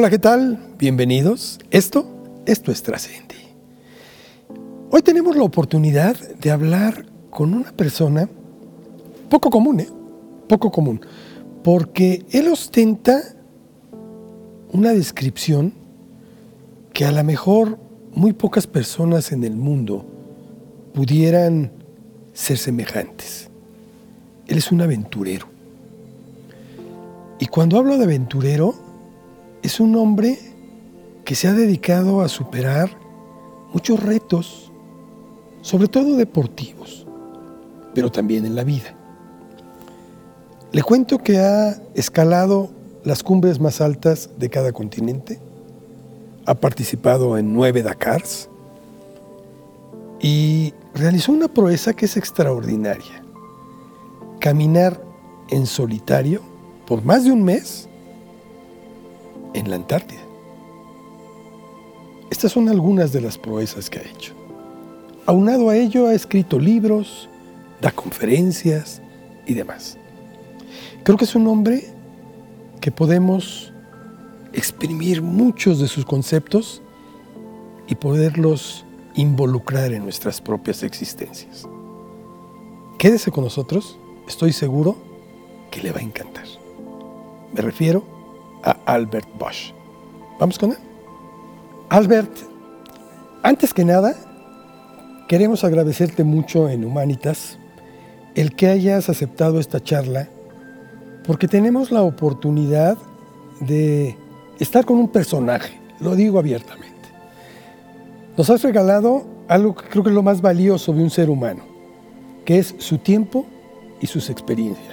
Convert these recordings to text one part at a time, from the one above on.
Hola, ¿qué tal? Bienvenidos. Esto, esto es Trascendi. Hoy tenemos la oportunidad de hablar con una persona poco común, ¿eh? Poco común. Porque él ostenta una descripción que a lo mejor muy pocas personas en el mundo pudieran ser semejantes. Él es un aventurero. Y cuando hablo de aventurero, es un hombre que se ha dedicado a superar muchos retos, sobre todo deportivos, pero también en la vida. Le cuento que ha escalado las cumbres más altas de cada continente, ha participado en nueve Dakars y realizó una proeza que es extraordinaria. Caminar en solitario por más de un mes en la Antártida. Estas son algunas de las proezas que ha hecho. Aunado a ello, ha escrito libros, da conferencias y demás. Creo que es un hombre que podemos exprimir muchos de sus conceptos y poderlos involucrar en nuestras propias existencias. Quédese con nosotros, estoy seguro que le va a encantar. Me refiero a Albert Bosch. ¿Vamos con él? Albert, antes que nada, queremos agradecerte mucho en Humanitas el que hayas aceptado esta charla, porque tenemos la oportunidad de estar con un personaje, lo digo abiertamente. Nos has regalado algo que creo que es lo más valioso de un ser humano, que es su tiempo y sus experiencias.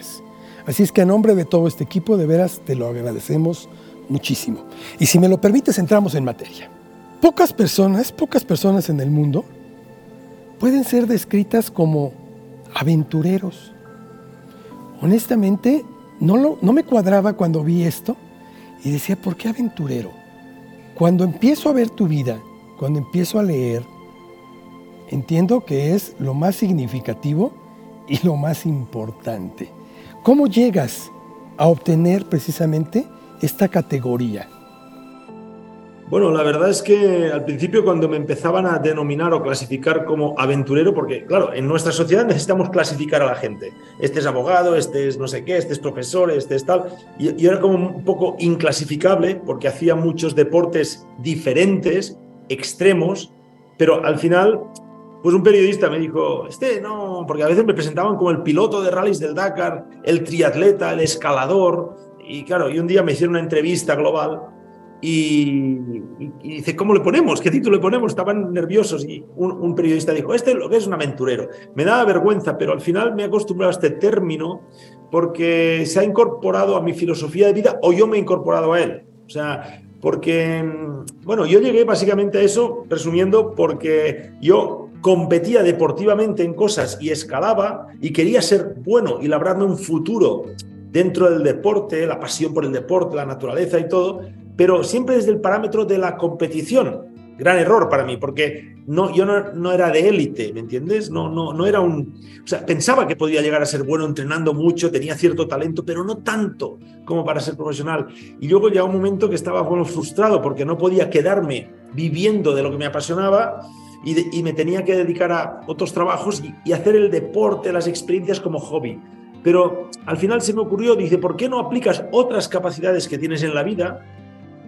Así es que a nombre de todo este equipo, de veras te lo agradecemos muchísimo. Y si me lo permites, entramos en materia. Pocas personas, pocas personas en el mundo pueden ser descritas como aventureros. Honestamente, no, no me cuadraba cuando vi esto y decía, ¿por qué aventurero? Cuando empiezo a ver tu vida, cuando empiezo a leer, entiendo que es lo más significativo y lo más importante. ¿Cómo llegas a obtener precisamente esta categoría? Bueno, la verdad es que al principio cuando me empezaban a denominar o clasificar como aventurero, porque claro, en nuestra sociedad necesitamos clasificar a la gente. Este es abogado, este es no sé qué, este es profesor, este es tal. Y era como un poco inclasificable porque hacía muchos deportes diferentes, extremos, pero al final pues un periodista me dijo, este no, porque a veces me presentaban como el piloto de rallies del Dakar, el triatleta, el escalador, y claro, y un día me hicieron una entrevista global y, dice, ¿cómo le ponemos? ¿Qué título le ponemos? Estaban nerviosos y un, periodista dijo, este lo que es un aventurero. Me daba vergüenza, pero al final me he acostumbrado a este término porque se ha incorporado a mi filosofía de vida o yo me he incorporado a él. O sea, porque, bueno, yo llegué básicamente a eso, resumiendo, porque yo competía deportivamente en cosas y escalaba y quería ser bueno y labrarme un futuro dentro del deporte, la pasión por el deporte, la naturaleza y todo, pero siempre desde el parámetro de la competición. Gran error para mí, porque no, yo no, era de élite, ¿me entiendes? No, no, no era un... O sea, pensaba que podía llegar a ser bueno entrenando mucho, tenía cierto talento, pero no tanto como para ser profesional. Y luego llegó un momento que estaba bueno, frustrado porque no podía quedarme viviendo de lo que me apasionaba y, me tenía que dedicar a otros trabajos y, hacer el deporte, las experiencias como hobby. Pero al final se me ocurrió, dice, ¿por qué no aplicas otras capacidades que tienes en la vida?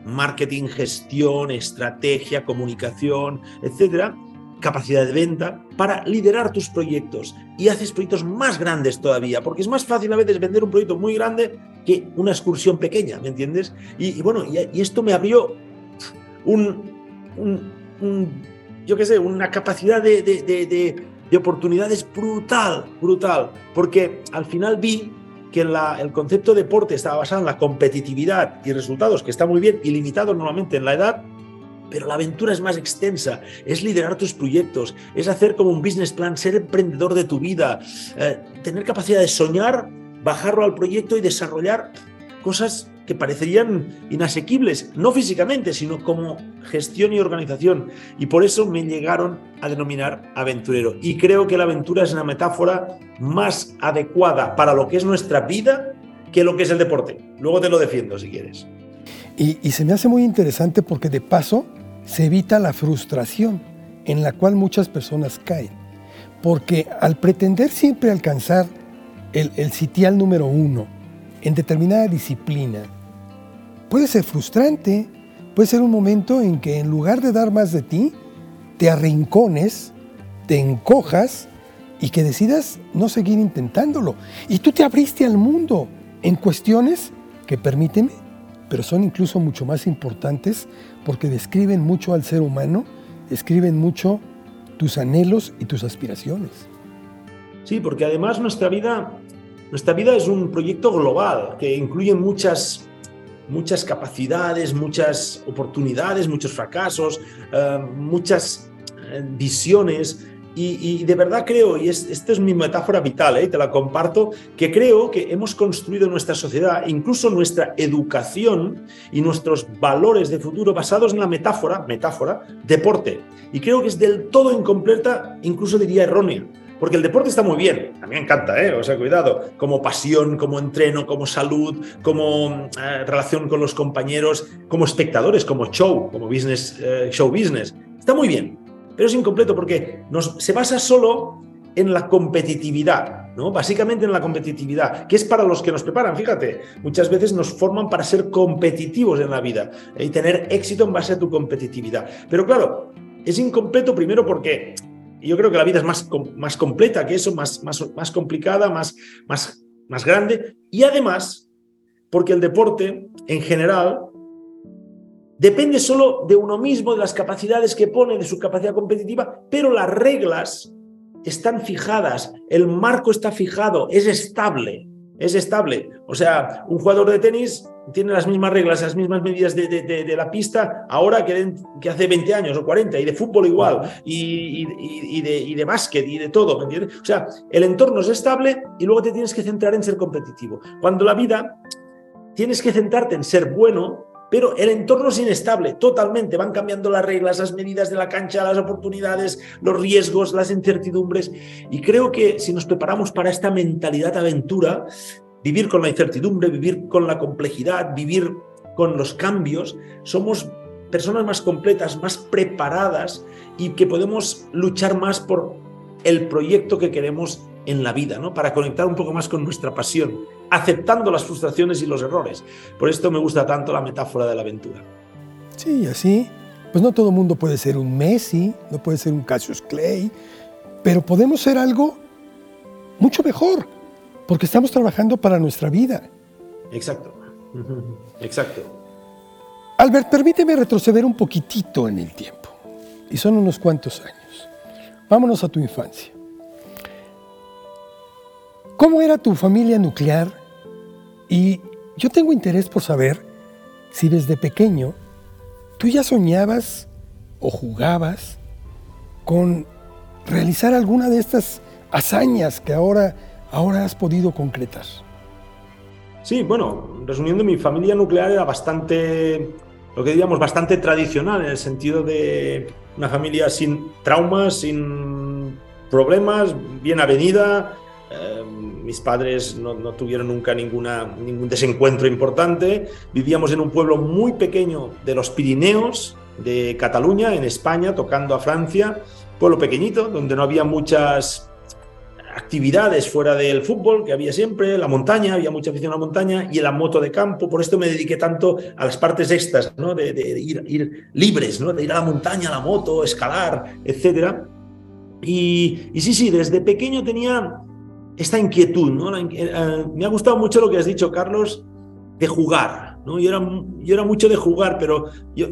Marketing, gestión, estrategia, comunicación, etcétera, capacidad de venta para liderar tus proyectos y haces proyectos más grandes todavía, porque es más fácil a veces vender un proyecto muy grande que una excursión pequeña, ¿me entiendes? Y, bueno, y, esto me abrió un yo qué sé, una capacidad de, de, oportunidades brutal, brutal, porque al final vi que el concepto de deporte estaba basado en la competitividad y resultados, que está muy bien y limitado normalmente en la edad, pero la aventura es más extensa, es liderar tus proyectos, es hacer como un business plan, ser emprendedor de tu vida, eh, tener capacidad de soñar, bajarlo al proyecto y desarrollar cosas que parecerían inasequibles, no físicamente, sino como gestión y organización. Y por eso me llegaron a denominar aventurero. Y creo que la aventura es una metáfora más adecuada para lo que es nuestra vida que lo que es el deporte. Luego te lo defiendo si quieres. Y, y se me hace muy interesante porque de paso se evita la frustración en la cual muchas personas caen. Porque al pretender siempre alcanzar el, el sitial número uno en determinada disciplina, puede ser frustrante, puede ser un momento en que en lugar de dar más de ti, te arrincones, te encojas y que decidas no seguir intentándolo. Y tú te abriste al mundo en cuestiones que, permíteme, pero son incluso mucho más importantes porque describen mucho al ser humano, describen mucho tus anhelos y tus aspiraciones. Sí, porque además nuestra vida, nuestra vida es un proyecto global que incluye muchas, muchas capacidades, muchas oportunidades, muchos fracasos, uh, muchas eh, visiones y, de verdad creo, y es, esta es mi metáfora vital, ¿eh? te la comparto, que creo que hemos construido nuestra sociedad, incluso nuestra educación y nuestros valores de futuro basados en la metáfora, metáfora, deporte. Y creo que es del todo incompleta, incluso diría errónea. Porque el deporte está muy bien, a mí me encanta, ¿eh? o sea, cuidado, como pasión, como entreno, como salud, como eh, relación con los compañeros, como espectadores, como show, como business, eh, show business. Está muy bien, pero es incompleto porque se basa solo en la competitividad, ¿no? Básicamente en la competitividad, que es para los que nos preparan, fíjate, muchas veces nos forman para ser competitivos en la vida y tener éxito en base a tu competitividad. Pero claro, es incompleto primero porque yo creo que la vida es más, más completa que eso, más, más, más complicada, más, más, más grande, y además porque el deporte en general Depende solo de uno mismo, de las capacidades que pone, de su capacidad competitiva, pero las reglas están fijadas, el marco está fijado, es estable, es estable. O sea, un jugador de tenis tiene las mismas reglas, las mismas medidas de, la pista ahora que, que, hace 20 años o 40, y de fútbol igual, y, y, de, y de básquet, y de todo, ¿me entiendes? O sea, el entorno es estable y luego te tienes que centrar en ser competitivo. Cuando la vida tienes que centrarte en ser bueno pero el entorno es inestable, totalmente. Van cambiando las reglas, las medidas de la cancha, las oportunidades, los riesgos, las incertidumbres. Y creo que si nos preparamos para esta mentalidad aventura, vivir con la incertidumbre, vivir con la complejidad, vivir con los cambios, somos personas más completas, más preparadas y que podemos luchar más por el proyecto que queremos en la vida, ¿no? Para conectar un poco más con nuestra pasión, aceptando las frustraciones y los errores. Por esto me gusta tanto la metáfora de la aventura. Sí, así, pues no todo el mundo puede ser un Messi, no puede ser un Cassius Clay, pero podemos ser algo mucho mejor, porque estamos trabajando para nuestra vida. Exacto, exacto. Albert, permíteme retroceder un poquitito en el tiempo, y son unos cuantos años. Vámonos a tu infancia. ¿Cómo era tu familia nuclear? Y yo tengo interés por saber si desde pequeño tú ya soñabas o jugabas con realizar alguna de estas hazañas que ahora, ahora has podido concretar. Sí, bueno, resumiendo, mi familia nuclear era bastante, lo que diríamos, bastante tradicional en el sentido de una familia sin traumas, sin problemas, bien avenida, eh, mis padres no, tuvieron nunca ninguna, ningún desencuentro importante. Vivíamos en un pueblo muy pequeño de los Pirineos, de Cataluña, en España, tocando a Francia. Pueblo pequeñito, donde no había muchas actividades fuera del fútbol, que había siempre, la montaña, había mucha afición a la montaña, y la moto de campo. Por esto me dediqué tanto a las partes extras, ¿no? de, ir, ir, libres, ¿no? de ir a la montaña, a la moto, escalar, etc. Y, y sí, sí, desde pequeño tenía esta inquietud, ¿no? Eh, eh, me ha gustado mucho lo que has dicho, Carlos, de jugar, ¿no? Yo era, mucho de jugar, pero yo,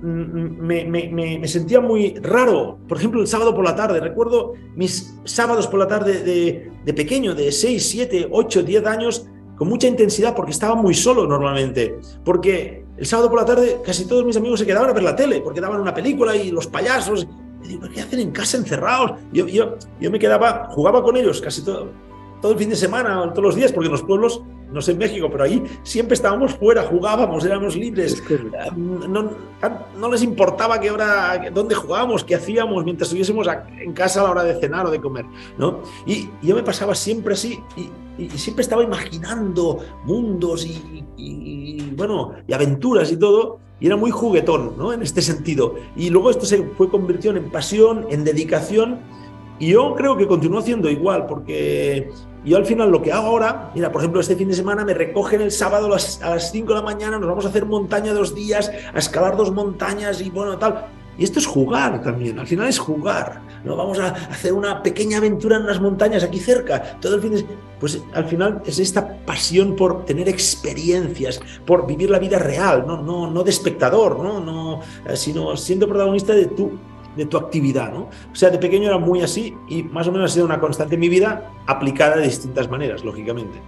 me, me, sentía muy raro. Por ejemplo, el sábado por la tarde, recuerdo mis sábados por la tarde de, de pequeño, de 6, 7, 8, 10 años, con mucha intensidad, porque estaba muy solo normalmente. Porque el sábado por la tarde casi todos mis amigos se quedaban a ver la tele, porque daban una película y los payasos ¿qué hacen en casa encerrados? Yo, yo, yo me quedaba, jugaba con ellos casi todo, todo el fin de semana, todos los días, porque en los pueblos no sé en México, pero ahí siempre estábamos fuera, jugábamos, éramos libres. No, no, les importaba qué hora, dónde jugábamos, qué hacíamos mientras estuviésemos en casa a la hora de cenar o de comer. ¿no? Y, yo me pasaba siempre así y, siempre estaba imaginando mundos y, bueno, y aventuras y todo. Y era muy juguetón, ¿no? En este sentido. Y luego esto se fue convirtiendo en pasión, en dedicación. Y yo creo que continúo haciendo igual, porque yo al final lo que hago ahora, mira, por ejemplo, este fin de semana me recogen el sábado a las, 5 de la mañana, nos vamos a hacer montaña dos días, a escalar dos montañas y bueno, tal. Y esto es jugar también, al final es jugar. ¿no? Vamos a hacer una pequeña aventura en las montañas aquí cerca. Todo el fin de... Pues al final es esta pasión por tener experiencias, por vivir la vida real, no, no, no de espectador, ¿no? No, eh, sino siendo protagonista de tu de tu actividad, ¿no? O sea, de pequeño era muy así y más o menos ha sido una constante en mi vida, aplicada de distintas maneras, lógicamente.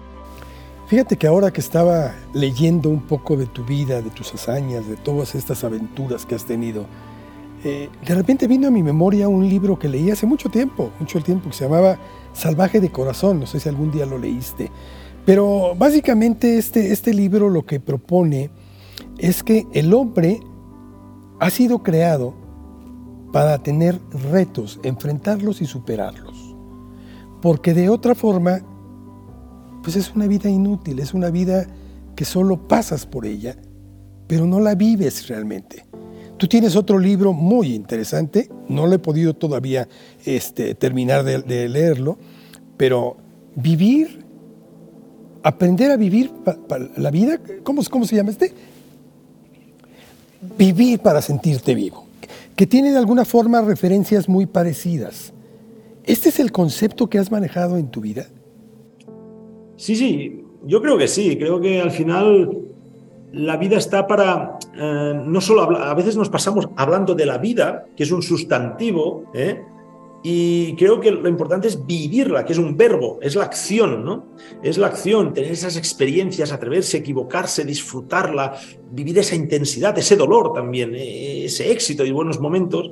Fíjate que ahora que estaba leyendo un poco de tu vida, de tus hazañas, de todas estas aventuras que has tenido, eh, de repente vino a mi memoria un libro que leí hace mucho tiempo, mucho tiempo, que se llamaba Salvaje de Corazón, no sé si algún día lo leíste, pero básicamente este, este libro lo que propone es que el hombre ha sido creado para tener retos, enfrentarlos y superarlos. Porque de otra forma, pues es una vida inútil, es una vida que solo pasas por ella, pero no la vives realmente. Tú tienes otro libro muy interesante, no lo he podido todavía este, terminar de, leerlo, pero vivir, aprender a vivir la vida, ¿cómo, ¿cómo se llama este? Vivir para sentirte vivo que tiene de alguna forma referencias muy parecidas. ¿Este es el concepto que has manejado en tu vida? Sí, sí, yo creo que sí. Creo que al final la vida está para, eh, no solo a veces nos pasamos hablando de la vida, que es un sustantivo, ¿eh? Y creo que lo importante es vivirla, que es un verbo, es la acción, ¿no? Es la acción, tener esas experiencias, atreverse, equivocarse, disfrutarla, vivir esa intensidad, ese dolor también, eh, ese éxito y buenos momentos.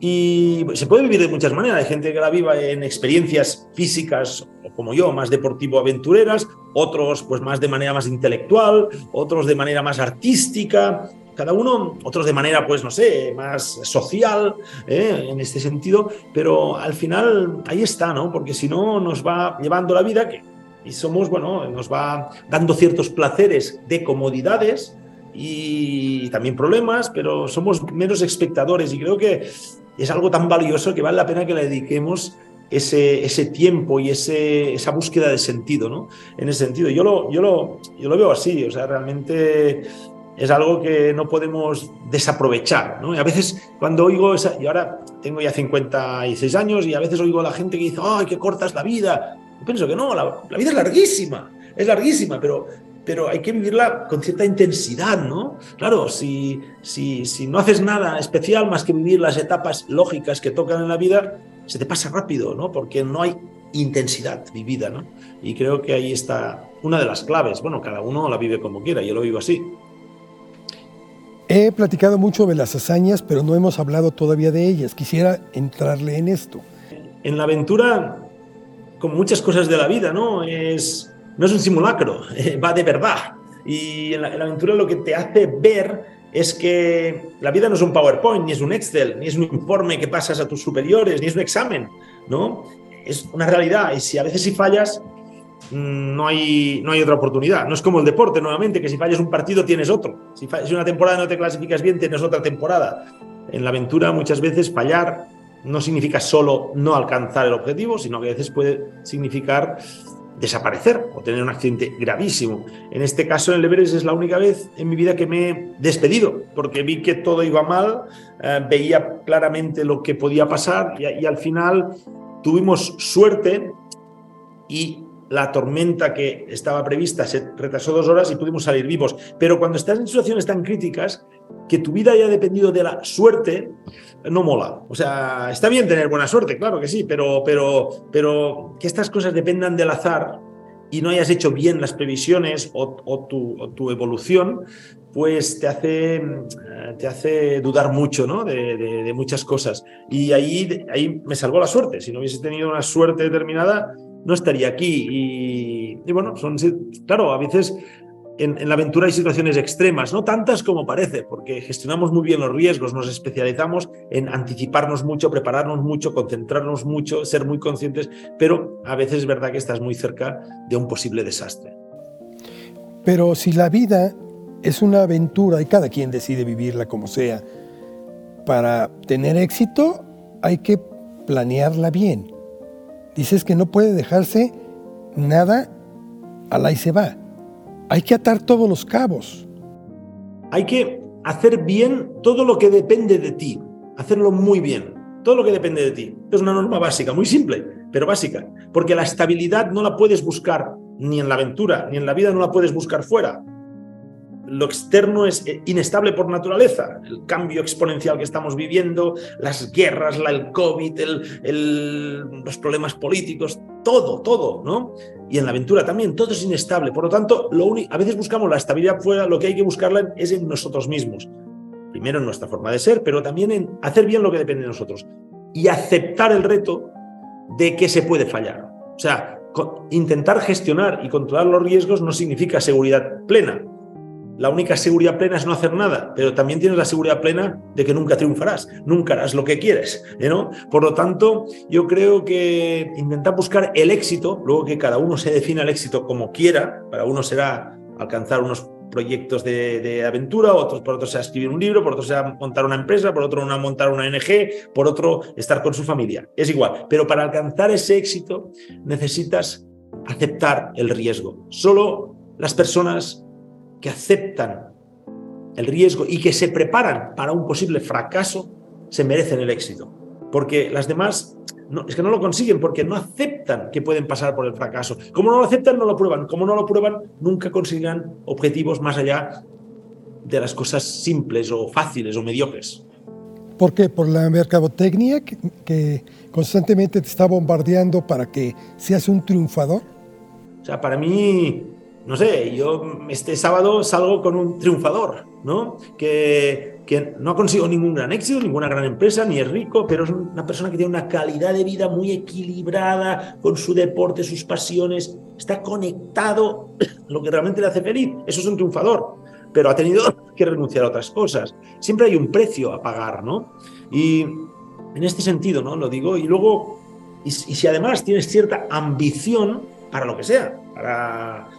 Y se puede vivir de muchas maneras. Hay gente que la viva en experiencias físicas, como yo, más deportivo-aventureras, otros pues más de manera más intelectual, otros de manera más artística, cada uno, otros de manera, pues no sé, más social, ¿eh? en este sentido, pero al final ahí está, ¿no? Porque si no nos va llevando la vida que, y somos, bueno, nos va dando ciertos placeres de comodidades y también problemas, pero somos menos espectadores y creo que es algo tan valioso que vale la pena que le dediquemos ese, ese tiempo y ese, esa búsqueda de sentido, ¿no? En ese sentido, yo lo, yo, lo, yo lo veo así, o sea, realmente es algo que no podemos desaprovechar. ¿no? Y a veces cuando oigo, esa, y ahora tengo ya 56 años y a veces oigo a la gente que dice, ¡ay, qué corta es la vida! Yo pienso que no, la, vida es larguísima, es larguísima, pero, pero hay que vivirla con cierta intensidad, ¿no? Claro, si, si, si no haces nada especial más que vivir las etapas lógicas que tocan en la vida, se te pasa rápido, ¿no? Porque no hay intensidad vivida, ¿no? Y creo que ahí está una de las claves. Bueno, cada uno la vive como quiera, yo lo vivo así. He platicado mucho de las hazañas, pero no hemos hablado todavía de ellas. Quisiera entrarle en esto. En la aventura, como muchas cosas de la vida, ¿no? Es, no es un simulacro, va de verdad. Y en la, en la aventura lo que te hace ver es que la vida no es un PowerPoint, ni es un Excel, ni es un informe que pasas a tus superiores, ni es un examen, ¿no? Es una realidad y si a veces si fallas, Mm, no hay, no hay otra oportunidad. No es como el deporte, nuevamente, que si fallas un partido tienes otro. Si, si una temporada no te clasificas bien, tienes otra temporada. En la aventura muchas veces fallar no significa solo no alcanzar el objetivo, sino que a veces puede significar desaparecer o tener un accidente gravísimo. En este caso, en el Everest es la única vez en mi vida que me he despedido, porque vi que todo iba mal, eh, veía claramente lo que podía pasar y, y al final tuvimos suerte y la tormenta que estaba prevista se retrasó dos horas y pudimos salir vivos. Pero cuando estás en situaciones tan críticas, que tu vida haya dependido de la suerte, no mola. O sea, está bien tener buena suerte, claro que sí, pero, pero, pero que estas cosas dependan del azar y no hayas hecho bien las previsiones o, tu, evolución, pues te hace, te hace dudar mucho ¿no? de, muchas cosas. Y ahí, ahí me salvó la suerte. Si no hubiese tenido una suerte determinada, no estaría aquí. y bueno, son, claro, a veces en, la aventura hay situaciones extremas, no tantas como parece, porque gestionamos muy bien los riesgos, nos especializamos en anticiparnos mucho, prepararnos mucho, concentrarnos mucho, ser muy conscientes, pero a veces es verdad que estás muy cerca de un posible desastre. Pero si la vida es una aventura y cada quien decide vivirla como sea, para tener éxito hay que planearla bien. Dices que no puede dejarse nada al ahí se va. Hay que atar todos los cabos. Hay que hacer bien todo lo que depende de ti, hacerlo muy bien, todo lo que depende de ti. Es una norma básica, muy simple, pero básica, porque la estabilidad no la puedes buscar ni en la aventura, ni en la vida no la puedes buscar fuera lo externo es eh, inestable por naturaleza, el cambio exponencial que estamos viviendo, las guerras, la, el COVID, los problemas políticos, todo, todo, ¿no? Y en la aventura también, todo es inestable. Por lo tanto, a veces buscamos la estabilidad fuera, lo que hay que buscarla es en nosotros mismos. Primero en nuestra forma de ser, pero también en hacer bien lo que depende de nosotros. Y aceptar el reto de que se puede fallar. O sea, intentar gestionar y controlar los riesgos no significa seguridad plena la única seguridad plena es no hacer nada, pero también tienes la seguridad plena de que nunca triunfarás, nunca harás lo que quieres, ¿no? Por lo tanto, yo creo que intentar buscar el éxito, luego que cada uno se defina el éxito como quiera, para uno será alcanzar unos proyectos de, aventura, otros, por otro sea escribir un libro, por otro sea montar una empresa, por otro una, montar una ONG, por otro estar con su familia. Es igual, pero para alcanzar ese éxito necesitas aceptar el riesgo. Solo las personas que aceptan el riesgo y que se preparan para un posible fracaso, se merecen el éxito. Porque las demás no, es que no lo consiguen porque no aceptan que pueden pasar por el fracaso. Como no lo aceptan, no lo prueban. Como no lo prueban, nunca conseguirán objetivos más allá de las cosas simples o fáciles o mediocres. ¿Por qué? Por la mercadotecnia que, que constantemente te está bombardeando para que seas un triunfador. O sea, para mí no sé, yo este sábado salgo con un triunfador, ¿no? Que, que no ha conseguido ningún gran éxito, ninguna gran empresa, ni es rico, pero es una persona que tiene una calidad de vida muy equilibrada con su deporte, sus pasiones, está conectado, lo que realmente le hace feliz. Eso es un triunfador, pero ha tenido que renunciar a otras cosas. Siempre hay un precio a pagar, ¿no? Y en este sentido, ¿no? Lo digo, y luego, y, si además tienes cierta ambición para lo que sea, para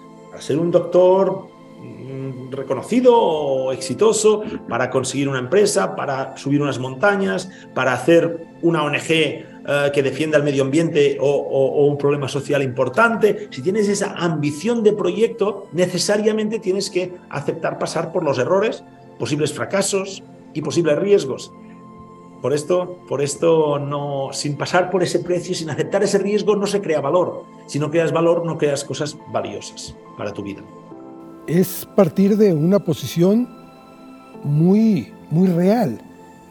ser un doctor mm, reconocido o exitoso, para conseguir una empresa, para subir unas montañas, para hacer una ONG eh, que defienda el medio ambiente o, un problema social importante. Si tienes esa ambición de proyecto, necesariamente tienes que aceptar pasar por los errores, posibles fracasos y posibles riesgos. Por esto, por esto no, sin pasar por ese precio, sin aceptar ese riesgo, no se crea valor. Si no creas valor, no creas cosas valiosas para tu vida. Es partir de una posición muy, muy real.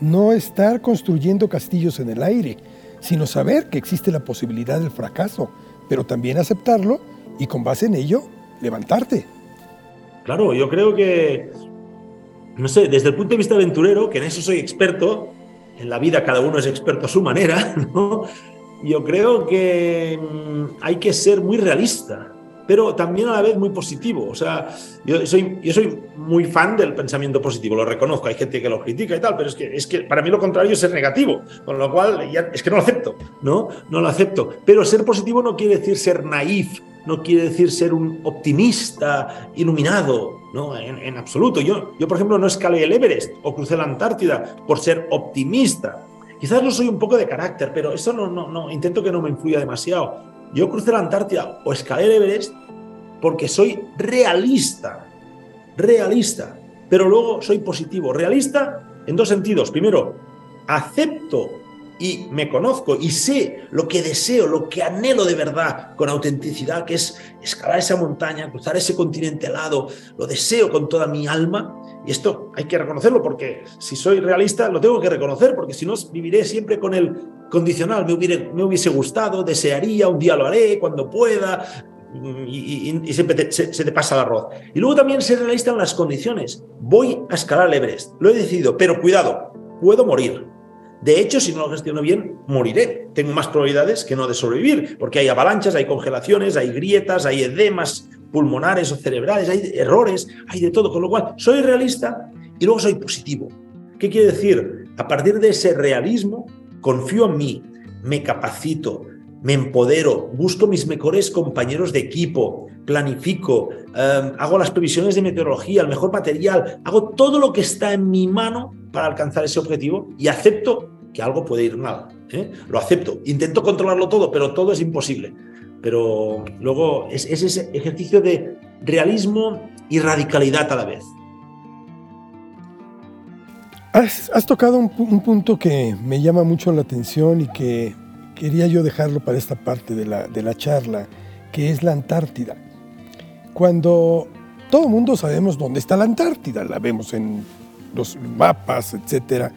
No estar construyendo castillos en el aire, sino saber que existe la posibilidad del fracaso, pero también aceptarlo y con base en ello levantarte. Claro, yo creo que, no sé, desde el punto de vista aventurero, que en eso soy experto, en la vida cada uno es experto a su manera, ¿no? Yo creo que mm, hay que ser muy realista, pero también a la vez muy positivo. O sea, yo soy, yo soy muy fan del pensamiento positivo, lo reconozco, hay gente que lo critica y tal, pero es que, es que para mí lo contrario es ser negativo, con lo cual es que no lo acepto, ¿no? No lo acepto. Pero ser positivo no quiere decir ser naif, no quiere decir ser un optimista iluminado, no, en, absoluto. Yo, yo, por ejemplo, no escalé el Everest o crucé la Antártida por ser optimista. Quizás no soy un poco de carácter, pero eso no, no, no, intento que no me influya demasiado. Yo crucé la Antártida o escalé el Everest porque soy realista, realista, pero luego soy positivo. Realista en dos sentidos. Primero, acepto y me conozco y sé lo que deseo, lo que anhelo de verdad con autenticidad, que es escalar esa montaña, cruzar ese continente helado, lo deseo con toda mi alma. Y esto hay que reconocerlo porque si soy realista lo tengo que reconocer porque si no viviré siempre con el condicional, me, me hubiese gustado, desearía, un día lo haré, cuando pueda, y, siempre se, se, te pasa el arroz. Y luego también ser realista en las condiciones. Voy a escalar el Everest, lo he decidido, pero cuidado, puedo morir De hecho, si no lo gestiono bien, moriré. Tengo más probabilidades que no de sobrevivir, porque hay avalanchas, hay congelaciones, hay grietas, hay edemas pulmonares o cerebrales, hay errores, hay de todo. Con lo cual, soy realista y luego soy positivo. ¿Qué quiere decir? A partir de ese realismo, confío en mí, me capacito, me empodero, busco mis mejores compañeros de equipo, planifico, em, hago las previsiones de meteorología, el mejor material, hago todo lo que está en mi mano para alcanzar ese objetivo y acepto que algo puede ir mal. ¿eh? Lo acepto. Intento controlarlo todo, pero todo es imposible. Pero luego es, ese ejercicio de realismo y radicalidad a la vez. Has, tocado un, punto que me llama mucho la atención y que quería yo dejarlo para esta parte de la, de la charla, que es la Antártida. Cuando todo el mundo sabemos dónde está la Antártida, la vemos en los mapas, etcétera.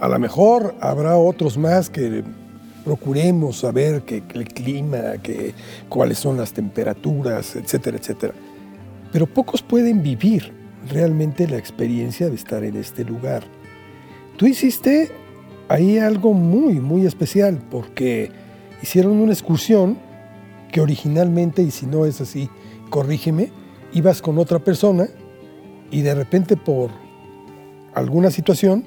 A lo mejor habrá otros más que procuremos saber que, el clima, que, cuáles son las temperaturas, etcétera, etcétera. Pero pocos pueden vivir realmente la experiencia de estar en este lugar. Tú hiciste ahí algo muy, muy especial porque hicieron una excursión que originalmente, y si no es así, corrígeme, ibas con otra persona y de repente por alguna situación,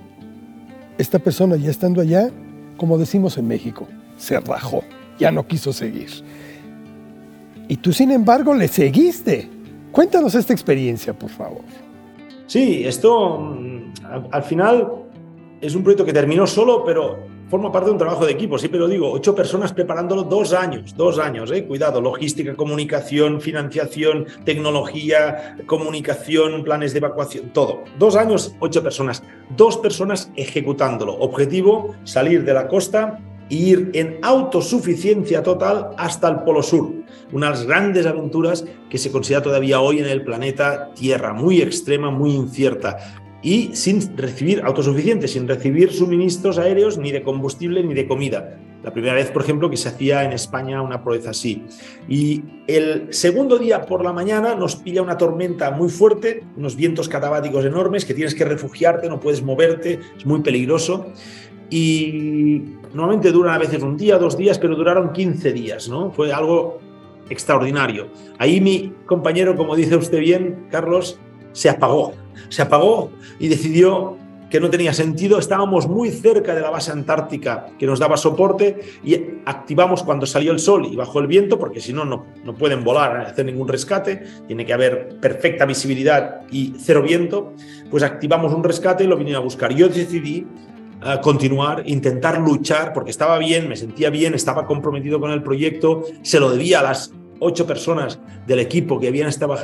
esta persona ya estando allá, como decimos en México, se rajó, ya no quiso seguir. Y tú, sin embargo, le seguiste. Cuéntanos esta experiencia, por favor. Sí, esto mm, al final es un proyecto que terminó solo, pero forma parte de un trabajo de equipo, siempre lo digo, ocho personas preparándolo dos años, dos años, eh, cuidado, logística, comunicación, financiación, tecnología, comunicación, planes de evacuación, todo. Dos años, ocho personas, dos personas ejecutándolo. Objetivo, salir de la costa e ir en autosuficiencia total hasta el Polo Sur. Unas grandes aventuras que se considera todavía hoy en el planeta Tierra, muy extrema, muy incierta y sin recibir autosuficiente, sin recibir suministros aéreos ni de combustible ni de comida. La primera vez, por ejemplo, que se hacía en España una proeza así. Y el segundo día por la mañana nos pilla una tormenta muy fuerte, unos vientos catabáticos enormes, que tienes que refugiarte, no puedes moverte, es muy peligroso. Y normalmente duran a veces un día, dos días, pero duraron 15 días, ¿no? Fue algo extraordinario. Ahí mi compañero, como dice usted bien, Carlos, se apagó se apagó y decidió que no tenía sentido. Estábamos muy cerca de la base antártica que nos daba soporte y activamos cuando salió el sol y bajó el viento, porque si no, no, pueden volar, hacer ningún rescate, tiene que haber perfecta visibilidad y cero viento. Pues activamos un rescate y lo vinieron a buscar. Yo decidí eh, continuar, intentar luchar, porque estaba bien, me sentía bien, estaba comprometido con el proyecto, se lo debía a las ocho personas del equipo que habían estado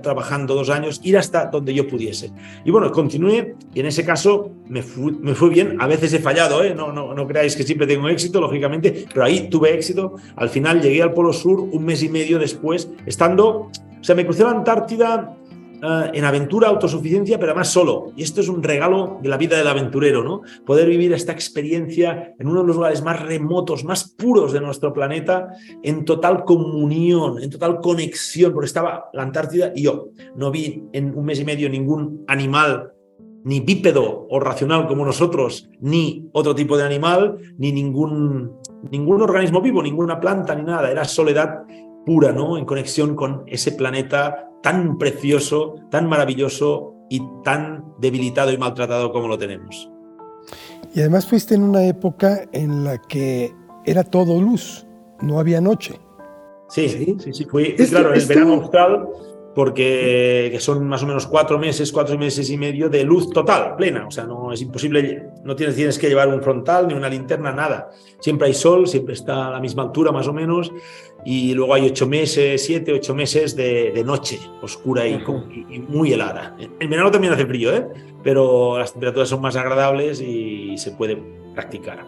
trabajando dos años, ir hasta donde yo pudiese. Y bueno, continué y en ese caso me, fue bien. A veces he fallado, ¿eh? no, no, no creáis que siempre tengo éxito, lógicamente, pero ahí tuve éxito. Al final llegué al Polo Sur un mes y medio después, estando, o sea, me crucé la Antártida eh, en aventura, autosuficiencia, pero además solo. Y esto es un regalo de la vida del aventurero, ¿no? Poder vivir esta experiencia en uno de los lugares más remotos, más puros de nuestro planeta, en total comunión, en total conexión, porque estaba la Antártida y yo. No vi en un mes y medio ningún animal ni bípedo o racional como nosotros, ni otro tipo de animal, ni ningún, ningún organismo vivo, ninguna planta, ni nada. Era soledad pura, ¿no? En conexión con ese planeta tan precioso, tan maravilloso y tan debilitado y maltratado como lo tenemos. Y además fuiste en una época en la que era todo luz, no había noche. Sí, sí, sí, sí. Fui, claro, el verano austral porque son más o menos cuatro meses, cuatro meses y medio de luz total, plena. O sea, no es imposible, no tienes, tienes que llevar un frontal ni una linterna, nada. Siempre hay sol, siempre está a la misma altura más o menos. Y luego hay ocho meses, siete, ocho meses de, noche oscura y, muy helada. En verano también hace frío, ¿eh? pero las temperaturas son más agradables y se puede practicar.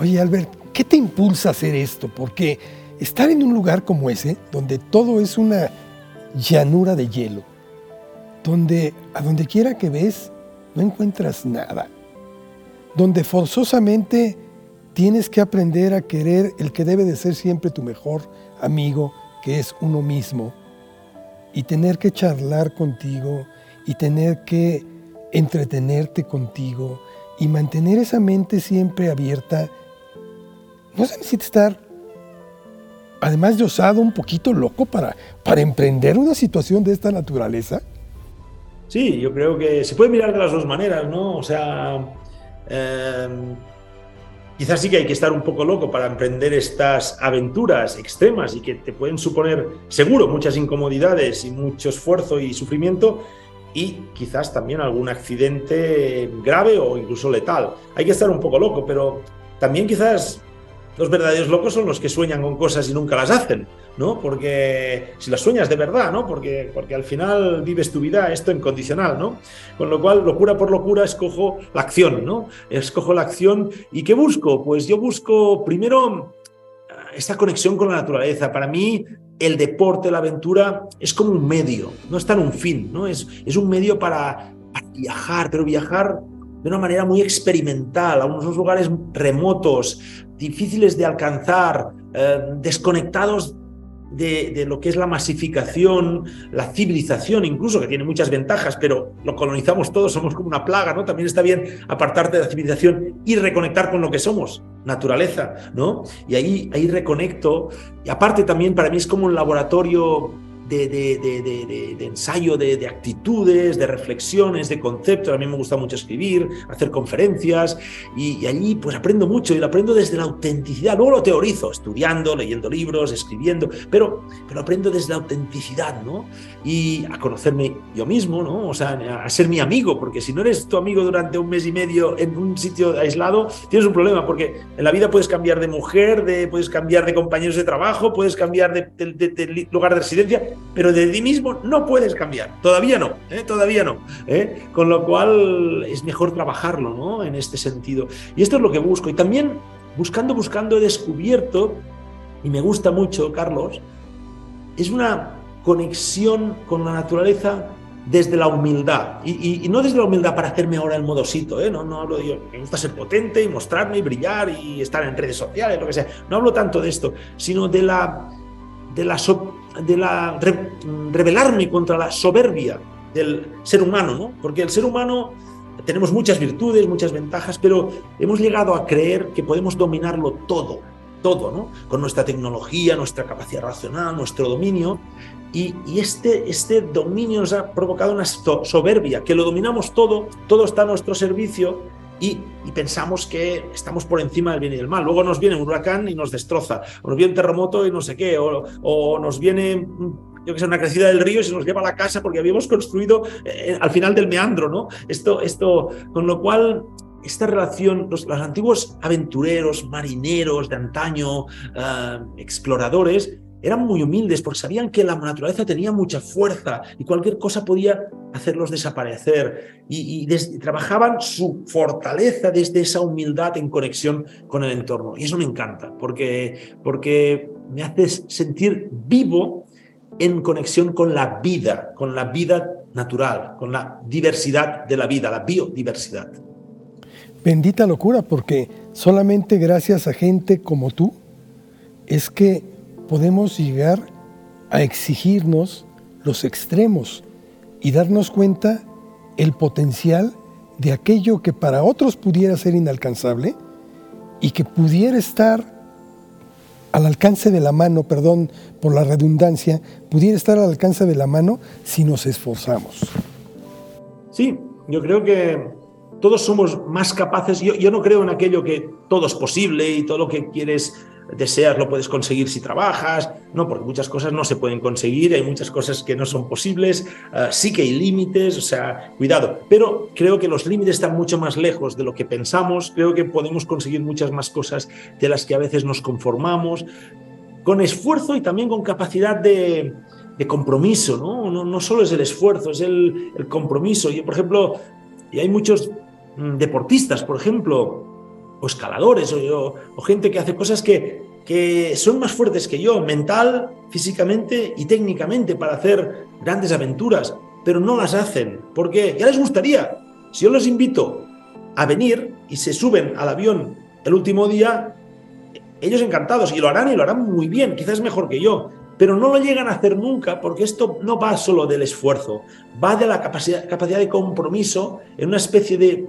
Oye, Albert, ¿qué te impulsa a hacer esto? Porque estar en un lugar como ese, donde todo es una llanura de hielo, donde a donde quiera que ves no encuentras nada, donde forzosamente tienes que aprender a querer el que debe de ser siempre tu mejor amigo, que es uno mismo, y tener que charlar contigo y tener que entretenerte contigo y mantener esa mente siempre abierta, no se necesita estar, además de osado, un poquito loco para, para emprender una situación de esta naturaleza. Sí, yo creo que se puede mirar de las dos maneras, ¿no? O sea, em, quizás sí que hay que estar un poco loco para emprender estas aventuras extremas y que te pueden suponer, seguro, muchas incomodidades y mucho esfuerzo y sufrimiento y quizás también algún accidente grave o incluso letal. Hay que estar un poco loco, pero también quizás los verdaderos locos son los que sueñan con cosas y nunca las hacen. ¿no? Porque si las sueñas de verdad, ¿no? Porque, porque al final vives tu vida esto incondicional, ¿no? Con lo cual, locura por locura, escojo la acción, ¿no? Escojo la acción. ¿Y qué busco? Pues yo busco primero esta conexión con la naturaleza. Para mí, el deporte, la aventura, es como un medio, no está en un fin, ¿no? Es, es un medio para, viajar, pero viajar de una manera muy experimental, a unos lugares remotos, difíciles de alcanzar, eh, desconectados de, lo que es la masificación, la civilización incluso, que tiene muchas ventajas, pero lo colonizamos todos, somos como una plaga, ¿no? También está bien apartarte de la civilización y reconectar con lo que somos, naturaleza, ¿no? Y ahí, ahí reconecto. Y aparte también para mí es como un laboratorio de, ensayo de, actitudes, de reflexiones, de conceptos. A mí me gusta mucho escribir, hacer conferencias y, allí pues aprendo mucho y lo aprendo desde la autenticidad. Luego lo teorizo, estudiando, leyendo libros, escribiendo, pero, pero aprendo desde la autenticidad, ¿no? Y a conocerme yo mismo, ¿no? O sea, a ser mi amigo, porque si no eres tu amigo durante un mes y medio en un sitio aislado, tienes un problema, porque en la vida puedes cambiar de mujer, de, puedes cambiar de compañeros de trabajo, puedes cambiar de lugar de residencia, pero de ti mismo no puedes cambiar. Todavía no, ¿eh? todavía no. ¿eh? Con lo cual es mejor trabajarlo ¿no? en este sentido. Y esto es lo que busco. Y también buscando, buscando he descubierto, y me gusta mucho, Carlos, es una conexión con la naturaleza desde la humildad. Y, no desde la humildad para hacerme ahora el modosito, ¿eh? no, no hablo de yo, me gusta ser potente y mostrarme y brillar y estar en redes sociales, lo que sea. No hablo tanto de esto, sino de la, de la, de la rebelarme contra la soberbia del ser humano, ¿no? Porque el ser humano tenemos muchas virtudes, muchas ventajas, pero hemos llegado a creer que podemos dominarlo todo, todo, ¿no? Con nuestra tecnología, nuestra capacidad racional, nuestro dominio. Y, y, este, este dominio nos ha provocado una soberbia, que lo dominamos todo, todo está a nuestro servicio y, pensamos que estamos por encima del bien y del mal. Luego nos viene un huracán y nos destroza, o nos viene un terremoto y no sé qué, o, nos viene yo que sé, una crecida del río y se nos lleva a la casa porque habíamos construido eh, al final del meandro, ¿no? Esto, esto, con lo cual, esta relación, los, antiguos aventureros, marineros de antaño, eh, exploradores, eran muy humildes porque sabían que la naturaleza tenía mucha fuerza y cualquier cosa podía hacerlos desaparecer. Y, trabajaban su fortaleza desde esa humildad en conexión con el entorno. Y eso me encanta porque, porque me hace sentir vivo en conexión con la vida, con la vida natural, con la diversidad de la vida, la biodiversidad. Bendita locura, porque solamente gracias a gente como tú es que podemos llegar a exigirnos los extremos y darnos cuenta el potencial de aquello que para otros pudiera ser inalcanzable y que pudiera estar al alcance de la mano, perdón por la redundancia, pudiera estar al alcance de la mano si nos esforzamos. Sí, yo creo que todos somos más capaces, yo, no creo en aquello que todo es posible y todo lo que quieres deseas lo puedes conseguir si trabajas, no, porque muchas cosas no se pueden conseguir, hay muchas cosas que no son posibles, ah, sí que hay límites, o sea, cuidado, pero creo que los límites están mucho más lejos de lo que pensamos, creo que podemos conseguir muchas más cosas de las que a veces nos conformamos, con esfuerzo y también con capacidad de, compromiso, ¿no? ¿no? ¿no? solo es el esfuerzo, es el, compromiso. Yo, por ejemplo, y hay muchos mm, deportistas, por ejemplo, o escaladores o, gente que hace cosas que, que son más fuertes que yo, mental, físicamente y técnicamente para hacer grandes aventuras, pero no las hacen, porque ya les gustaría. Si yo los invito a venir y se suben al avión el último día, ellos encantados, y lo harán y lo harán muy bien, quizás mejor que yo, pero no lo llegan a hacer nunca porque esto no va solo del esfuerzo, va de la capacidad, capacidad de compromiso en una especie de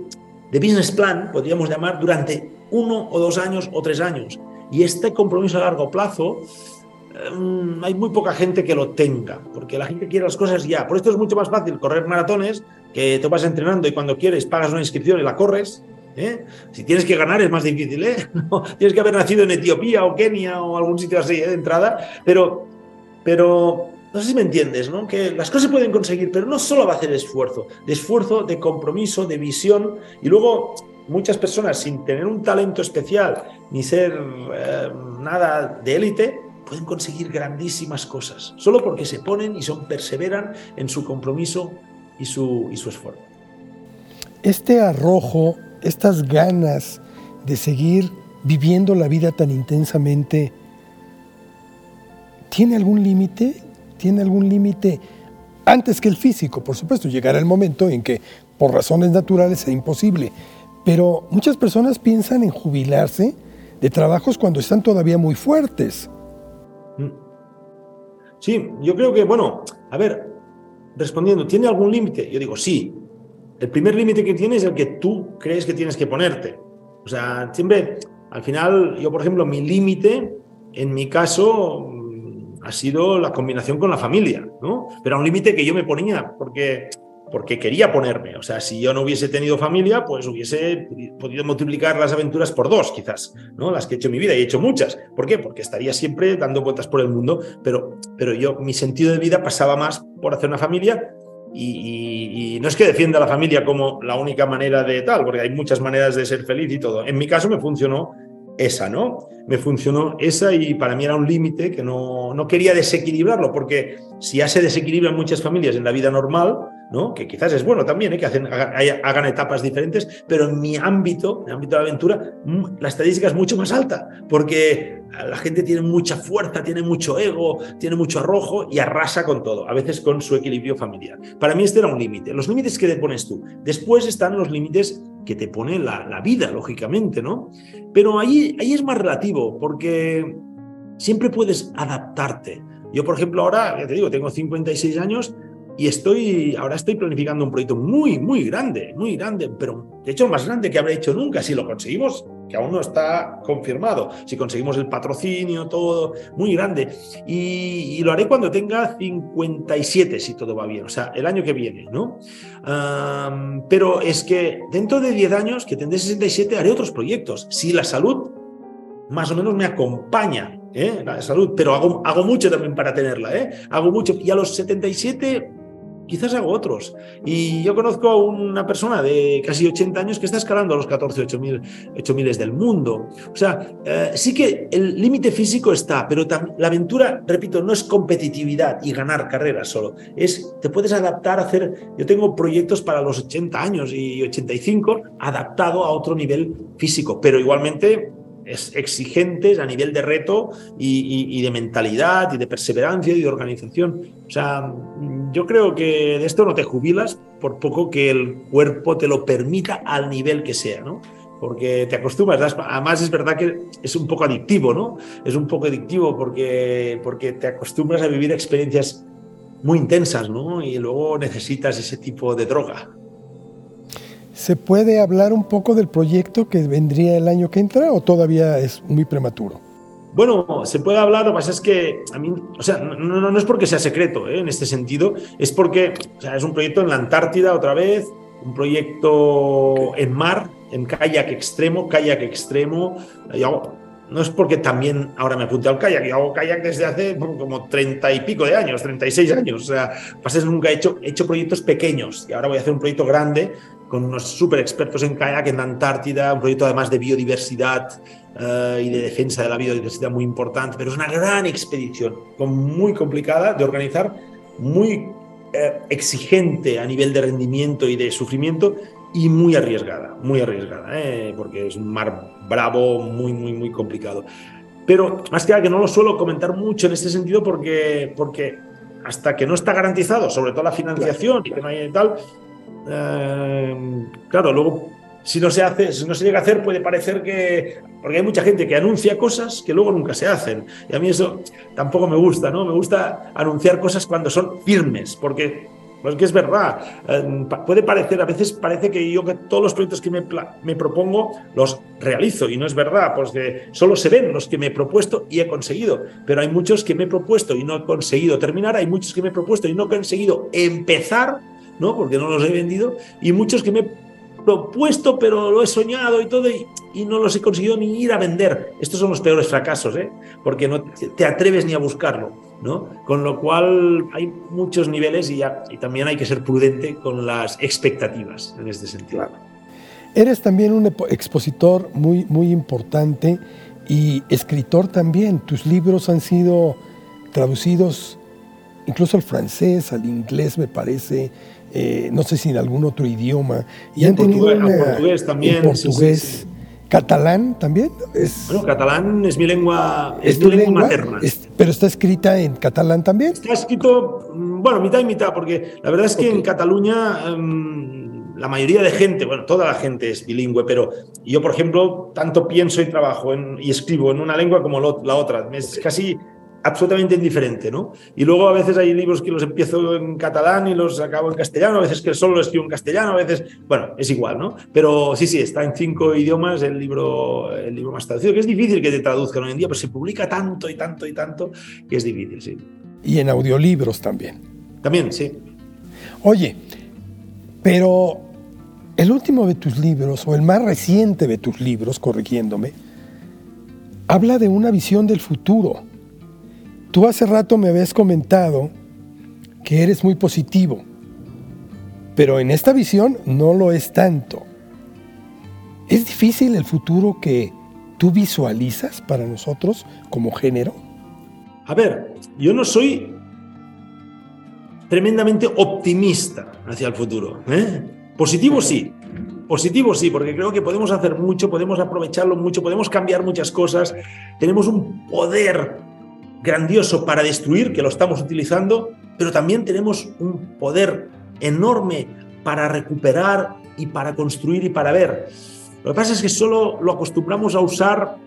de business plan, podríamos llamar, durante uno o dos años o tres años. Y este compromiso a largo plazo, em, hay muy poca gente que lo tenga, porque la gente quiere las cosas ya. Por esto es mucho más fácil correr maratones, que te vas entrenando y cuando quieres pagas una inscripción y la corres. ¿eh? Si tienes que ganar es más difícil, ¿eh? tienes que haber nacido en Etiopía o Kenia o algún sitio así ¿eh? de entrada, pero, pero no sé si me entiendes, ¿no? Que las cosas se pueden conseguir, pero no solo va a hacer esfuerzo, de esfuerzo, de compromiso, de visión, y luego muchas personas sin tener un talento especial ni ser eh, nada de élite, pueden conseguir grandísimas cosas, solo porque se ponen y son perseveran en su compromiso y su, y su esfuerzo. Este arrojo, estas ganas de seguir viviendo la vida tan intensamente, ¿tiene algún límite? ¿Tiene algún límite antes que el físico? Por supuesto, llegará el momento en que por razones naturales sea imposible, pero muchas personas piensan en jubilarse de trabajos cuando están todavía muy fuertes. Mm. Sí, yo creo que, bueno, a ver, respondiendo, ¿tiene algún límite? Yo digo, sí. El primer límite que tiene es el que tú crees que tienes que ponerte. O sea, siempre, al final, yo, por ejemplo, mi límite, en mi caso, ha sido la combinación con la familia, ¿no? Pero a un límite que yo me ponía, porque porque quería ponerme. O sea, si yo no hubiese tenido familia, pues hubiese podido multiplicar las aventuras por dos, quizás, ¿no? Las que he hecho en mi vida y he hecho muchas. ¿Por qué? Porque estaría siempre dando vueltas por el mundo, pero, pero yo, mi sentido de vida pasaba más por hacer una familia y, y, no es que defienda a la familia como la única manera de tal, porque hay muchas maneras de ser feliz y todo. En mi caso me funcionó esa, ¿no? Me funcionó esa y para mí era un límite que no, no quería desequilibrarlo, porque si ya se desequilibran muchas familias en la vida normal, ¿no? que quizás es bueno también ¿eh? que hagan, etapas diferentes, pero en mi ámbito, en el ámbito de la aventura, mm, la estadística es mucho más alta, porque la gente tiene mucha fuerza, tiene mucho ego, tiene mucho arrojo y arrasa con todo, a veces con su equilibrio familiar. Para mí este era un límite. Los límites que te pones tú. Después están los límites que te pone la, la vida, lógicamente, ¿no? Pero ahí, es más relativo, porque siempre puedes adaptarte. Yo, por ejemplo, ahora, ya te digo, tengo 56 años, y estoy, ahora estoy planificando un proyecto muy, muy grande, muy grande, pero de hecho más grande que habré hecho nunca, si lo conseguimos, que aún no está confirmado, si conseguimos el patrocinio, todo, muy grande. Y, lo haré cuando tenga 57, si todo va bien, o sea, el año que viene, ¿no? pero es que dentro de 10 años, que tendré 67, haré otros proyectos. Si la salud más o menos me acompaña, ¿eh? la salud, pero hago, hago mucho también para tenerla, ¿eh? hago mucho. Y a los 77 quizás hago otros. Y yo conozco a una persona de casi 80 años que está escalando a los 14, 8 mil, del mundo. O sea, eh, sí que el límite físico está, pero la aventura, repito, no es competitividad y ganar carreras solo. Es, te puedes adaptar a hacer, yo tengo proyectos para los 80 años y 85 adaptado a otro nivel físico, pero igualmente es exigentes a nivel de reto y, de mentalidad y de perseverancia y de organización. O sea, yo creo que de esto no te jubilas por poco que el cuerpo te lo permita al nivel que sea, ¿no? Porque te acostumbras, además es verdad que es un poco adictivo, ¿no? Es un poco adictivo porque, porque te acostumbras a vivir experiencias muy intensas, ¿no? Y luego necesitas ese tipo de droga. ¿Se puede hablar un poco del proyecto que vendría el año que entra o todavía es muy prematuro? Bueno, se puede hablar, lo que pasa es que a mí, o sea, no, no, es porque sea secreto ¿eh? en este sentido, es porque o sea, es un proyecto en la Antártida otra vez, un proyecto en mar, en kayak extremo, kayak extremo. no es porque también ahora me apunte al kayak, yo hago kayak desde hace como treinta y pico de años, 36 años. O sea, pasa nunca he hecho, he hecho proyectos pequeños y ahora voy a hacer un proyecto grande con unos súper expertos en kayak en la Antártida, un proyecto además de biodiversidad eh, y de defensa de la biodiversidad muy importante, pero es una gran expedición, muy complicada de organizar, muy eh, exigente a nivel de rendimiento y de sufrimiento y muy arriesgada, muy arriesgada, eh, porque es un mar bravo, muy, muy, muy complicado. Pero más que nada que no lo suelo comentar mucho en este sentido porque, porque hasta que no está garantizado, sobre todo la financiación y que no hay tal, eh, claro, luego si no se hace, si no se llega a hacer, puede parecer que. Porque hay mucha gente que anuncia cosas que luego nunca se hacen. Y a mí eso tampoco me gusta, ¿no? Me gusta anunciar cosas cuando son firmes, porque Pues es verdad. Eh, puede parecer, a veces parece que yo que todos los proyectos que me, me, propongo los realizo y no es verdad, pues solo se ven los que me he propuesto y he conseguido. Pero hay muchos que me he propuesto y no he conseguido terminar, hay muchos que me he propuesto y no he conseguido empezar, ¿no? Porque no los he vendido, y muchos que me he propuesto, pero lo he soñado y todo, y, no los he conseguido ni ir a vender. Estos son los peores fracasos, ¿eh? porque no te atreves ni a buscarlo. ¿no? Con lo cual hay muchos niveles y también hay que ser prudente con las expectativas en este sentido. Eres también un expositor muy, muy importante y escritor también. Tus libros han sido traducidos incluso al francés, al inglés, me parece, eh, no sé si en algún otro idioma. Y, en portugués, también. En portugués. ¿Catalán también? Es, bueno, catalán es mi lengua, es, mi lengua, materna. pero está escrita en catalán también. Está escrito, mm, bueno, mitad y mitad, porque la verdad es que en Cataluña em, la mayoría de gente, bueno, toda la gente es bilingüe, pero yo, por ejemplo, tanto pienso y trabajo y escribo en una lengua como la otra. Es casi absolutamente indiferente, ¿no? Y luego a veces hay libros que los empiezo en catalán y los acabo en castellano, a veces que solo los escribo en castellano, a veces, bueno, es igual, ¿no? Pero sí, sí, está en cinco idiomas el libro, el libro más traducido, que es difícil que te traduzcan hoy en día, pero se publica tanto y tanto y tanto que es difícil, sí. Y en audiolibros también. También, sí. Oye, pero el último de tus libros, o el más reciente de tus libros, corrigiéndome, habla de una visión del futuro Tú hace rato me habías comentado que eres muy positivo, pero en esta visión no lo es tanto. ¿Es difícil el futuro que tú visualizas para nosotros como género? A ver, yo no soy tremendamente optimista hacia el futuro. ¿eh? Positivo sí, positivo sí, porque creo que podemos hacer mucho, podemos aprovecharlo mucho, podemos cambiar muchas cosas, tenemos un poder grandioso para destruir, que lo estamos utilizando, pero también tenemos un poder enorme para recuperar y para construir y para ver. Lo que pasa es que solo lo acostumbramos a usar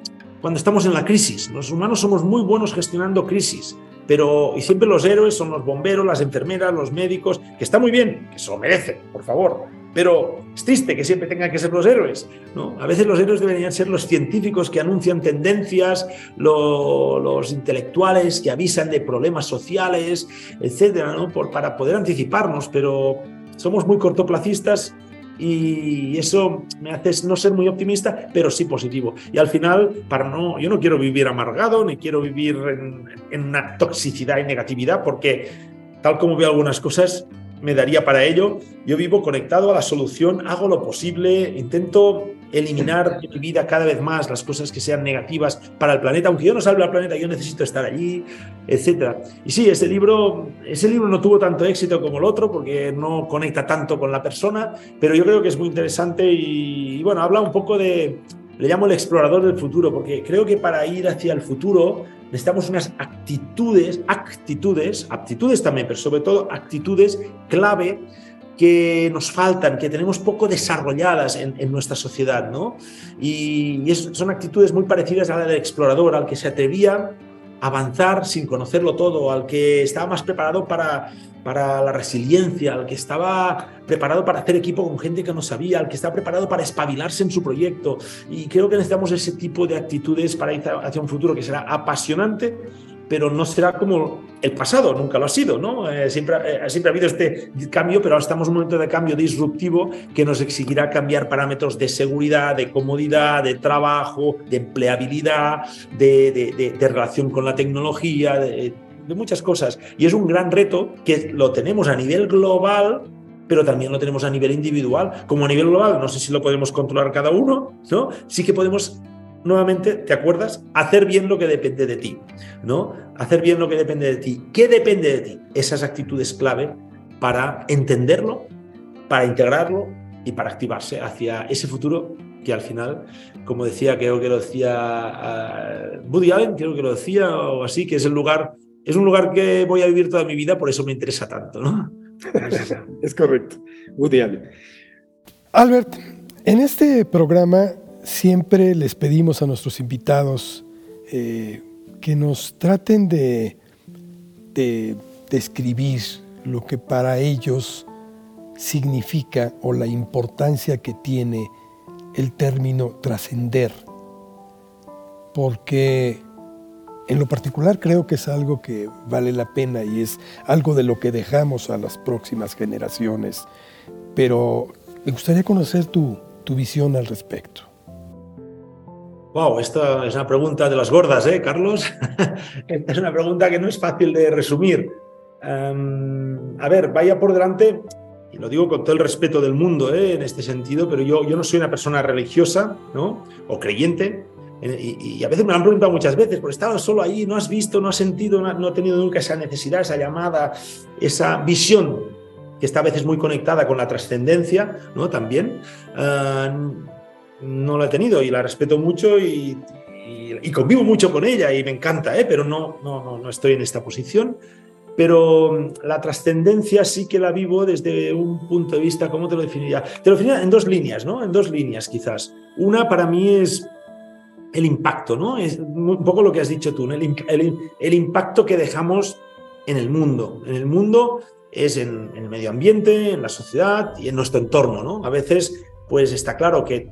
cuando estamos en la crisis. Los humanos somos muy buenos gestionando crisis, pero y siempre los héroes son los bomberos, las enfermeras, los médicos, que está muy bien, que se lo merecen, por favor, pero es triste que siempre tengan que ser los héroes. ¿no? A veces los héroes deberían ser los científicos que anuncian tendencias, los intelectuales que avisan de problemas sociales, etcétera, ¿no? Para poder anticiparnos, pero somos muy cortoplacistas y eso me hace no ser muy optimista, pero sí positivo. Y al final, para no, yo no quiero vivir amargado, ni quiero vivir en, en una toxicidad y negatividad, porque tal como veo algunas cosas, me daría para ello. Yo vivo conectado a la solución, hago lo posible, intento eliminar de mi vida cada vez más las cosas que sean negativas para el planeta, aunque yo no salve al planeta, yo necesito estar allí, etc. Y sí, ese libro, ese libro no tuvo tanto éxito como el otro porque no conecta tanto con la persona, pero yo creo que es muy interesante y, y bueno, habla un poco de, le llamo el explorador del futuro, porque creo que para ir hacia el futuro necesitamos unas actitudes, actitudes, aptitudes también, pero sobre todo actitudes clave que nos faltan, que tenemos poco desarrolladas en, nuestra sociedad, ¿no? Y, son actitudes muy parecidas a la del explorador, al que se atrevía a avanzar sin conocerlo todo, al que estaba más preparado para para la resiliencia, al que estaba preparado para hacer equipo con gente que no sabía, al que estaba preparado para espabilarse en su proyecto. Y creo que necesitamos ese tipo de actitudes para ir hacia un futuro que será apasionante, pero no será como el pasado, nunca lo ha sido, ¿no? Eh, siempre, eh, siempre ha habido este cambio, pero ahora estamos en un momento de cambio disruptivo que nos exigirá cambiar parámetros de seguridad, de comodidad, de trabajo, de empleabilidad, de, de relación con la tecnología, de, de muchas cosas. Y es un gran reto que lo tenemos a nivel global, pero también lo tenemos a nivel individual. Como a nivel global, no sé si lo podemos controlar cada uno, ¿no? Sí que podemos nuevamente, ¿te acuerdas? Hacer bien lo que depende de ti, ¿no? Hacer bien lo que depende de ti. ¿Qué depende de ti? Esas actitudes clave para entenderlo, para integrarlo y para activarse hacia ese futuro que al final, como decía, creo que lo decía ah, Woody Allen, creo que lo decía o así, que es el lugar es un lugar que voy a vivir toda mi vida, por eso me interesa tanto, ¿no? es correcto. Woody Allen. Albert, en este programa siempre les pedimos a nuestros invitados eh, que nos traten de, de describir lo que para ellos significa o la importancia que tiene el término trascender, porque en lo particular creo que es algo que vale la pena y es algo de lo que dejamos a las próximas generaciones, pero me gustaría conocer tu, visión al respecto. Wow, esta es una pregunta de las gordas, ¿eh, Carlos? esta es una pregunta que no es fácil de resumir. Em, a ver, vaya por delante y lo digo con todo el respeto del mundo ¿eh? en este sentido, pero yo, yo no soy una persona religiosa ¿no? o creyente, eh, y, a veces me lo han preguntado muchas veces, porque estaba solo ahí, no has visto, no has sentido, no, no tenido nunca esa necesidad, esa llamada, esa visión que está a veces muy conectada con la trascendencia, ¿no? También. Ah, no la he tenido y la respeto mucho y, convivo mucho con ella y me encanta, ¿eh? pero no, no, no, no estoy en esta posición pero mm, la trascendencia sí que la vivo desde un punto de vista, ¿cómo te lo definiría? Te lo definiría en dos líneas, ¿no? En dos líneas quizás. Una para mí es el impacto, ¿no? Es un poco lo que has dicho tú, el, impacto que dejamos en el mundo. En el mundo es en, en, el medio ambiente, en la sociedad y en nuestro entorno, ¿no? A veces, pues está claro que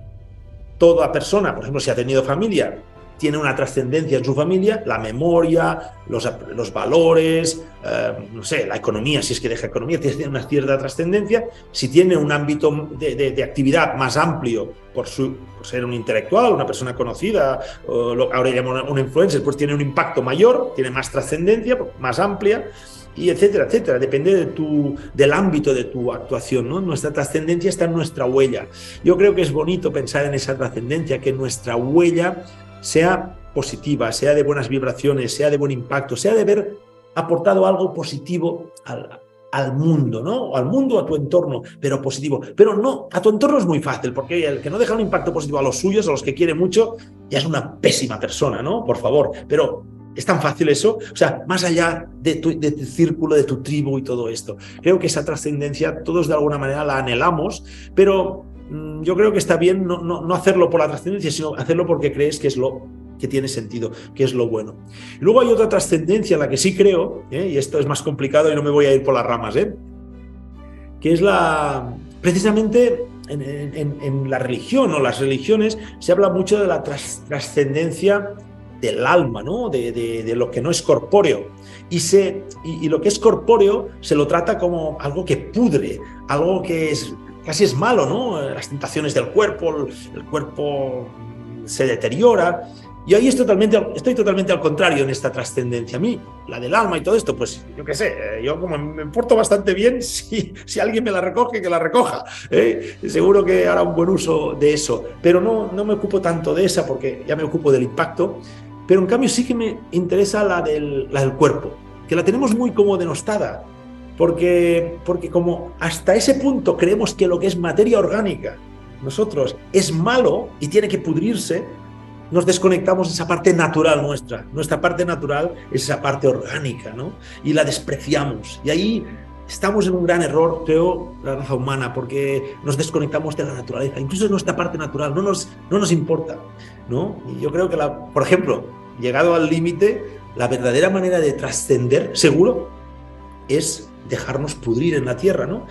toda persona, por ejemplo, si ha tenido familia, tiene una trascendencia en su familia, la memoria, los, los valores, eh, no sé, la economía, si es que deja economía, tiene una cierta trascendencia. Si tiene un ámbito de, actividad más amplio por, su, ser un intelectual, una persona conocida, lo, ahora llamamos un influencer, pues tiene un impacto mayor, tiene más trascendencia, más amplia y etcétera, etcétera. Depende de tu, del ámbito de tu actuación. Nuestra trascendencia está en nuestra huella. Yo creo que es bonito pensar en esa trascendencia, que nuestra huella sea positiva, sea de buenas vibraciones, sea de buen impacto, sea de haber aportado algo positivo al, al mundo, ¿no? Al mundo, a tu entorno, pero positivo. Pero no, a tu entorno es muy fácil, porque el que no deja un impacto positivo a los suyos, a los que quiere mucho, ya es una pésima persona, ¿no? Por favor. Pero es tan fácil eso, o sea, más allá de tu, círculo, de tu tribu y todo esto. Creo que esa trascendencia todos de alguna manera la anhelamos, pero Mm, yo creo que está bien no, no, hacerlo por la trascendencia, sino hacerlo porque crees que es lo que tiene sentido, que es lo bueno. Luego hay otra trascendencia en la que sí creo, ¿eh? y esto es más complicado y no me voy a ir por las ramas, ¿eh? que es la, precisamente en, la religión o las religiones se habla mucho de la trascendencia del alma, ¿no? De, lo que no es corpóreo. Y, se, y, lo que es corpóreo se lo trata como algo que pudre, algo que es casi es malo, ¿no? Las tentaciones del cuerpo, el, cuerpo se deteriora. Y ahí estoy totalmente, estoy totalmente al contrario en esta trascendencia. A mí, la del alma y todo esto, pues yo qué sé, eh, yo como me porto bastante bien, si, si alguien me la recoge, que la recoja. ¿eh? Seguro que hará un buen uso de eso. Pero no, no me ocupo tanto de esa porque ya me ocupo del impacto. Pero en cambio sí que me interesa la del, la del cuerpo, que la tenemos muy como denostada. Porque, porque como hasta ese punto creemos que lo que es materia orgánica, nosotros, es malo y tiene que pudrirse, nos desconectamos de esa parte natural nuestra. Nuestra parte natural es esa parte orgánica, ¿no? Y la despreciamos. Y ahí estamos en un gran error, creo, la raza humana, porque nos desconectamos de la naturaleza. Incluso nuestra parte natural no nos, no nos importa, ¿no? Y yo creo que, la, por ejemplo, llegado al límite, la verdadera manera de trascender, seguro, es dejarnos pudrir en la tierra ¿no?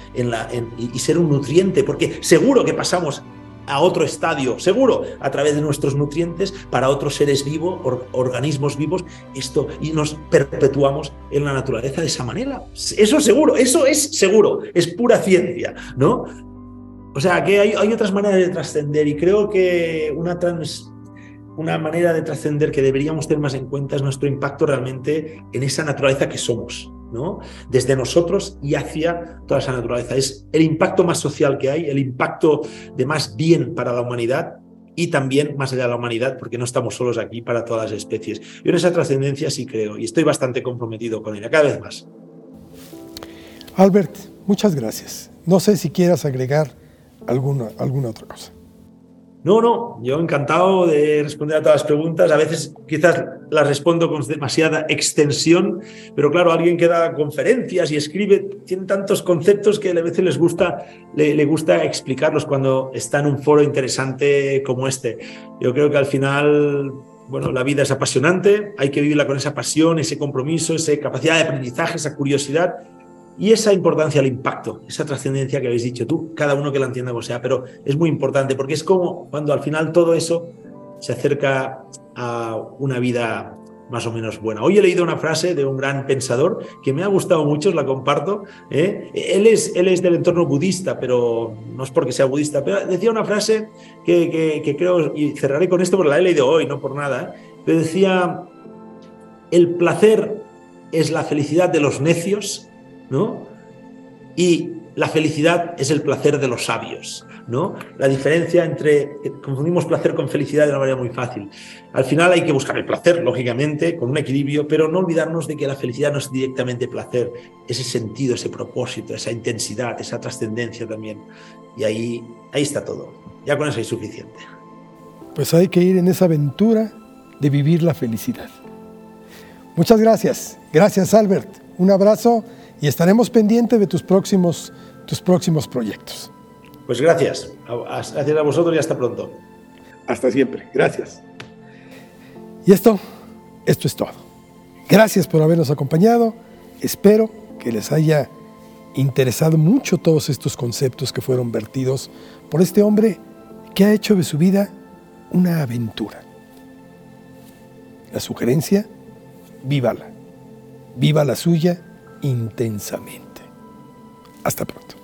y, ser un nutriente, porque seguro que pasamos a otro estadio, seguro, a través de nuestros nutrientes para otros seres vivos, organismos vivos, esto, y nos perpetuamos en la naturaleza de esa manera. Eso seguro, eso es seguro, es pura ciencia, ¿no? O sea, que hay otras maneras de trascender y creo que una, trans, una manera de trascender que deberíamos tener más en cuenta es nuestro impacto realmente en esa naturaleza que somos. Desde nosotros y hacia toda esa naturaleza. Es el impacto más social que hay, el impacto de más bien para la humanidad y también más allá de la humanidad, porque no estamos solos aquí para todas las especies. Yo en esa trascendencia sí creo y estoy bastante comprometido con ella, cada vez más. Albert, muchas gracias. No sé si quieras agregar alguna, alguna otra cosa. No, no, yo encantado de responder a todas las preguntas. A veces quizás las respondo con demasiada extensión, pero claro, alguien que da conferencias y escribe, tiene tantos conceptos que a veces les gusta, le, gusta explicarlos cuando está en un foro interesante como este. Yo creo que al final bueno, la vida es apasionante, hay que vivirla con esa pasión, ese compromiso, esa capacidad de aprendizaje, esa curiosidad Y esa importancia al impacto, esa trascendencia que habéis dicho tú, cada uno que la entienda como sea, pero es muy importante porque es como cuando al final todo eso se acerca a una vida más o menos buena. Hoy he leído una frase de un gran pensador que me ha gustado mucho, os la comparto. ¿eh? Él, es, él es del entorno budista, pero no es porque sea budista, pero decía una frase que, que, creo, y cerraré con esto porque la he leído hoy, no por nada, ¿eh? pero decía, el placer es la felicidad de los necios, ¿no? Y la felicidad es el placer de los sabios. ¿no? La diferencia entre confundimos placer con felicidad de una manera muy fácil. Al final hay que buscar el placer, lógicamente, con un equilibrio, pero no olvidarnos de que la felicidad no es directamente placer, ese sentido, ese propósito, esa intensidad, esa trascendencia también. Y ahí, ahí está todo. Ya con eso hay suficiente. Pues hay que ir en esa aventura de vivir la felicidad. Muchas gracias. Gracias, Albert. Un abrazo y estaremos pendientes de tus próximos, tus próximos proyectos. Pues gracias. Gracias a vosotros y hasta pronto. Hasta siempre. Gracias. Y esto, esto es todo. Gracias por habernos acompañado. Espero que les haya interesado mucho todos estos conceptos que fueron vertidos por este hombre que ha hecho de su vida una aventura. La sugerencia, vívala. Viva la suya intensamente. Hasta pronto.